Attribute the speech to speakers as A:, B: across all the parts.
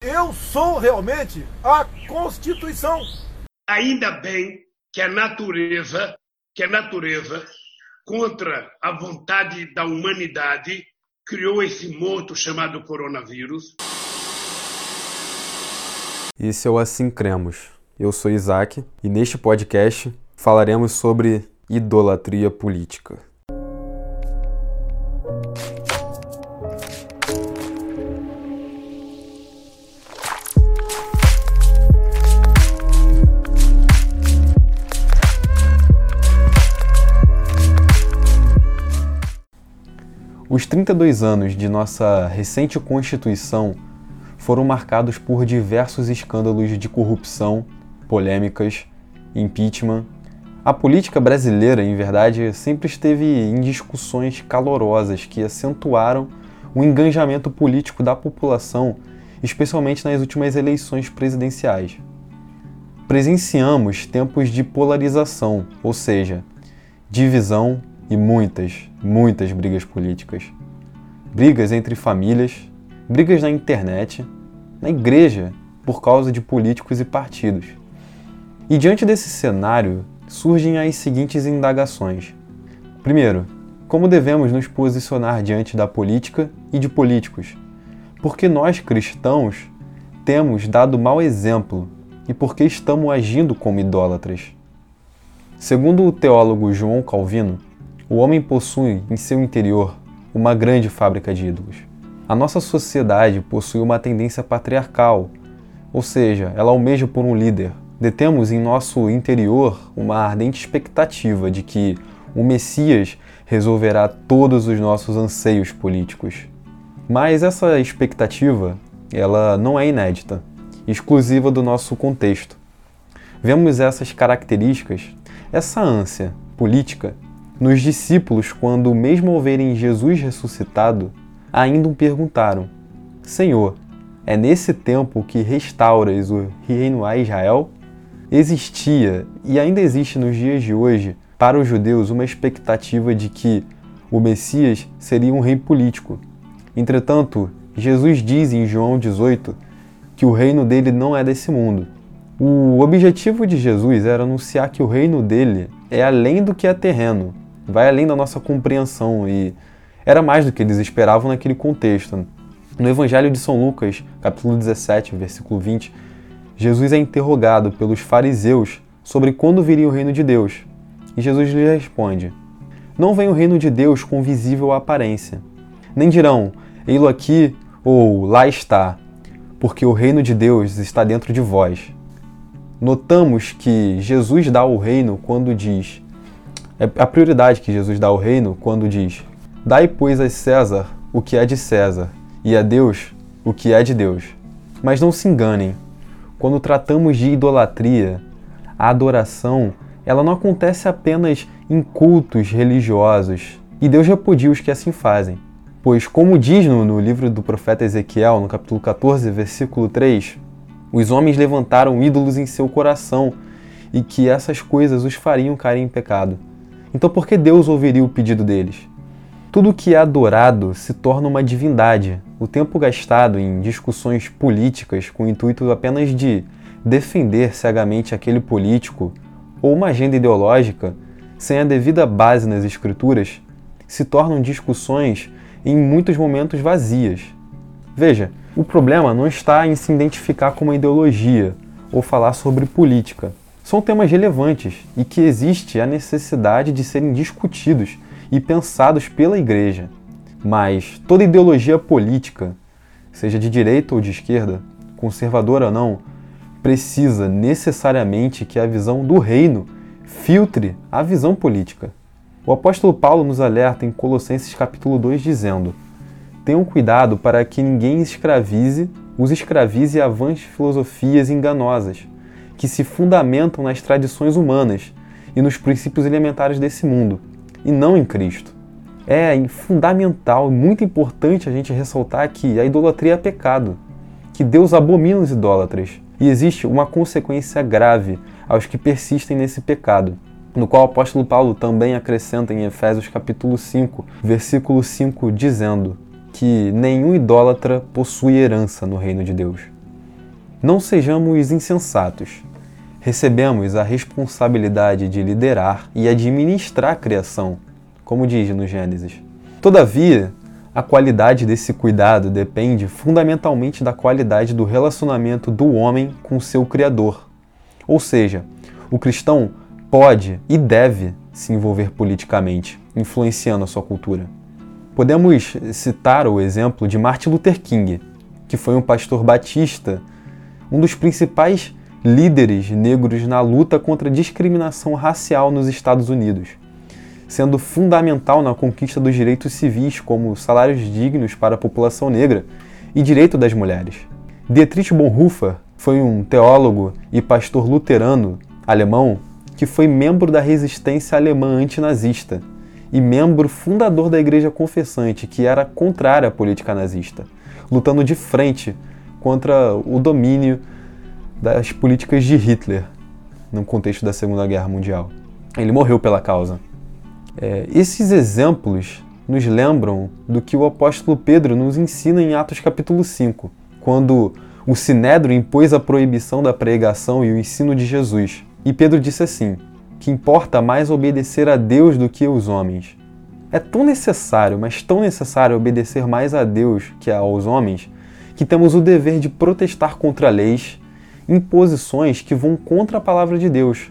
A: Eu sou realmente a Constituição.
B: Ainda bem que a natureza, que a natureza, contra a vontade da humanidade, criou esse morto chamado coronavírus.
C: Esse é o Assim Cremos. Eu sou Isaac e neste podcast falaremos sobre idolatria política. Os 32 anos de nossa recente Constituição foram marcados por diversos escândalos de corrupção, polêmicas, impeachment. A política brasileira, em verdade, sempre esteve em discussões calorosas que acentuaram o engajamento político da população, especialmente nas últimas eleições presidenciais. Presenciamos tempos de polarização, ou seja, divisão e muitas, muitas brigas políticas. Brigas entre famílias, brigas na internet, na igreja, por causa de políticos e partidos. E diante desse cenário, surgem as seguintes indagações. Primeiro, como devemos nos posicionar diante da política e de políticos? Porque nós cristãos temos dado mau exemplo e porque estamos agindo como idólatras. Segundo o teólogo João Calvino, o homem possui em seu interior uma grande fábrica de ídolos. A nossa sociedade possui uma tendência patriarcal, ou seja, ela almeja por um líder. Detemos em nosso interior uma ardente expectativa de que o Messias resolverá todos os nossos anseios políticos. Mas essa expectativa, ela não é inédita, exclusiva do nosso contexto. Vemos essas características, essa ânsia política nos discípulos, quando, mesmo ao verem Jesus ressuscitado, ainda o perguntaram: Senhor, é nesse tempo que restauras o reino a Israel? Existia e ainda existe nos dias de hoje, para os judeus, uma expectativa de que o Messias seria um rei político. Entretanto, Jesus diz em João 18 que o reino dele não é desse mundo. O objetivo de Jesus era anunciar que o reino dele é além do que é terreno, vai além da nossa compreensão e era mais do que eles esperavam naquele contexto. No Evangelho de São Lucas, capítulo 17, versículo 20, Jesus é interrogado pelos fariseus sobre quando viria o reino de Deus. E Jesus lhe responde: Não vem o reino de Deus com visível aparência. Nem dirão, ei-lo aqui ou lá está, porque o reino de Deus está dentro de vós. Notamos que Jesus dá o reino quando diz: é a prioridade que Jesus dá ao reino quando diz: Dai, pois, a César o que é de César, e a Deus o que é de Deus. Mas não se enganem, quando tratamos de idolatria, a adoração ela não acontece apenas em cultos religiosos, e Deus repudia os que assim fazem. Pois, como diz no, no livro do profeta Ezequiel, no capítulo 14, versículo 3, os homens levantaram ídolos em seu coração e que essas coisas os fariam cair em pecado. Então, por que Deus ouviria o pedido deles? Tudo que é adorado se torna uma divindade. O tempo gastado em discussões políticas com o intuito apenas de defender cegamente aquele político ou uma agenda ideológica, sem a devida base nas escrituras, se tornam discussões em muitos momentos vazias. Veja, o problema não está em se identificar com uma ideologia ou falar sobre política são temas relevantes e que existe a necessidade de serem discutidos e pensados pela Igreja. Mas toda ideologia política, seja de direita ou de esquerda, conservadora ou não, precisa necessariamente que a visão do reino filtre a visão política. O apóstolo Paulo nos alerta em Colossenses capítulo 2 dizendo: Tenham cuidado para que ninguém escravize, os escravize a vãs filosofias enganosas que se fundamentam nas tradições humanas e nos princípios elementares desse mundo, e não em Cristo. É fundamental, muito importante a gente ressaltar que a idolatria é pecado, que Deus abomina os idólatras, e existe uma consequência grave aos que persistem nesse pecado, no qual o apóstolo Paulo também acrescenta em Efésios capítulo 5, versículo 5, dizendo que nenhum idólatra possui herança no reino de Deus. Não sejamos insensatos. Recebemos a responsabilidade de liderar e administrar a criação, como diz no Gênesis. Todavia, a qualidade desse cuidado depende fundamentalmente da qualidade do relacionamento do homem com seu Criador. Ou seja, o cristão pode e deve se envolver politicamente, influenciando a sua cultura. Podemos citar o exemplo de Martin Luther King, que foi um pastor batista, um dos principais líderes negros na luta contra a discriminação racial nos Estados Unidos, sendo fundamental na conquista dos direitos civis, como salários dignos para a população negra e direito das mulheres. Dietrich Bonhoeffer foi um teólogo e pastor luterano alemão que foi membro da resistência alemã antinazista e membro fundador da Igreja Confessante, que era contrária à política nazista lutando de frente contra o domínio das políticas de Hitler no contexto da Segunda Guerra Mundial. Ele morreu pela causa. É, esses exemplos nos lembram do que o apóstolo Pedro nos ensina em Atos capítulo 5, quando o Sinédrio impôs a proibição da pregação e o ensino de Jesus. E Pedro disse assim: que importa mais obedecer a Deus do que os homens. É tão necessário, mas tão necessário obedecer mais a Deus que aos homens, que temos o dever de protestar contra leis, imposições que vão contra a palavra de Deus,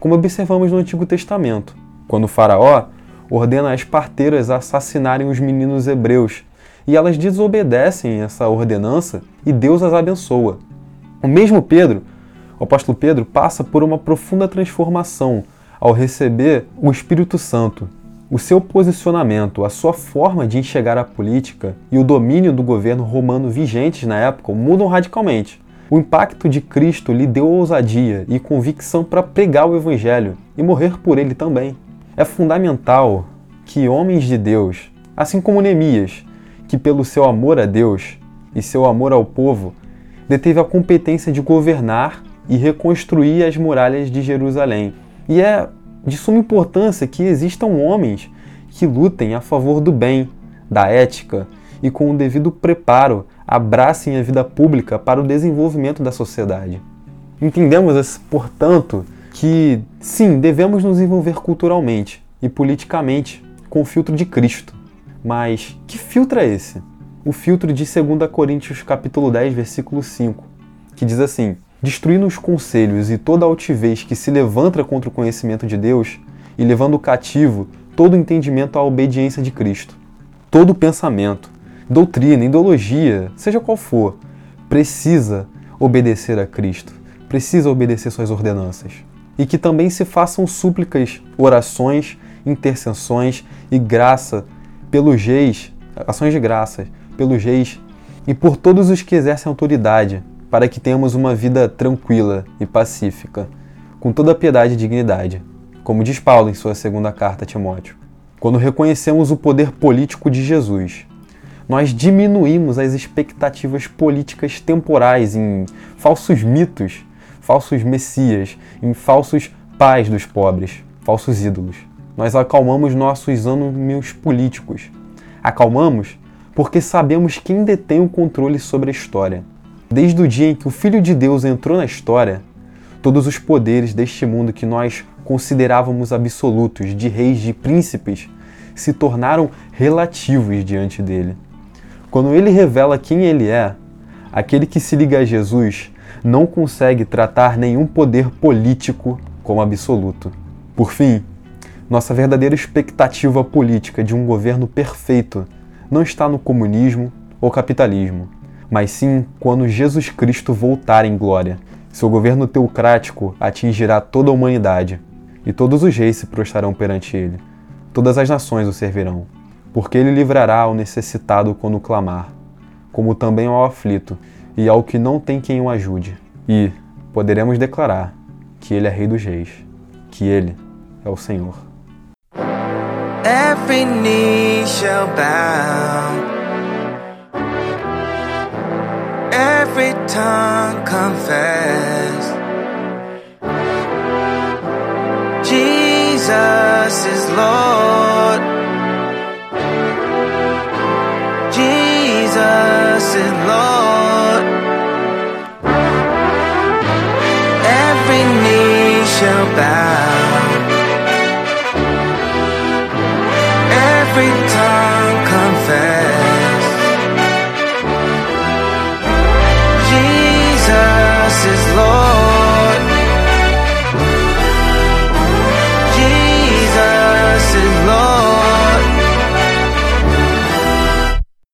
C: como observamos no Antigo Testamento, quando o Faraó ordena as parteiras assassinarem os meninos hebreus e elas desobedecem essa ordenança e Deus as abençoa. O mesmo Pedro, o apóstolo Pedro, passa por uma profunda transformação ao receber o Espírito Santo o seu posicionamento, a sua forma de enxergar a política e o domínio do governo romano vigentes na época mudam radicalmente. O impacto de Cristo lhe deu ousadia e convicção para pregar o Evangelho e morrer por ele também. É fundamental que homens de Deus, assim como Neemias, que pelo seu amor a Deus e seu amor ao povo, deteve a competência de governar e reconstruir as muralhas de Jerusalém. E é de suma importância que existam homens que lutem a favor do bem, da ética e com o devido preparo abracem a vida pública para o desenvolvimento da sociedade. Entendemos, portanto, que sim, devemos nos envolver culturalmente e politicamente com o filtro de Cristo. Mas que filtro é esse? O filtro de 2 Coríntios capítulo 10, versículo 5, que diz assim: destruindo os conselhos e toda altivez que se levanta contra o conhecimento de Deus e levando cativo todo entendimento à obediência de Cristo. Todo pensamento, doutrina, ideologia, seja qual for, precisa obedecer a Cristo, precisa obedecer suas ordenanças. E que também se façam súplicas, orações, intercessões e graça pelos reis, ações de graça, pelos reis e por todos os que exercem autoridade, para que tenhamos uma vida tranquila e pacífica, com toda piedade e dignidade, como diz Paulo em sua segunda carta a Timóteo. Quando reconhecemos o poder político de Jesus, nós diminuímos as expectativas políticas temporais em falsos mitos, falsos messias, em falsos pais dos pobres, falsos ídolos. Nós acalmamos nossos ânimos políticos. Acalmamos porque sabemos quem detém o controle sobre a história. Desde o dia em que o Filho de Deus entrou na história, todos os poderes deste mundo que nós considerávamos absolutos, de reis, de príncipes, se tornaram relativos diante dele. Quando ele revela quem ele é, aquele que se liga a Jesus não consegue tratar nenhum poder político como absoluto. Por fim, nossa verdadeira expectativa política de um governo perfeito não está no comunismo ou capitalismo mas sim quando Jesus Cristo voltar em glória. Seu governo teocrático atingirá toda a humanidade, e todos os reis se prostrarão perante ele. Todas as nações o servirão, porque ele livrará ao necessitado quando clamar, como também ao aflito e ao que não tem quem o ajude. E poderemos declarar que ele é Rei dos Reis, que ele é o Senhor. Every knee shall bow. every tongue confess Jesus is Lord everything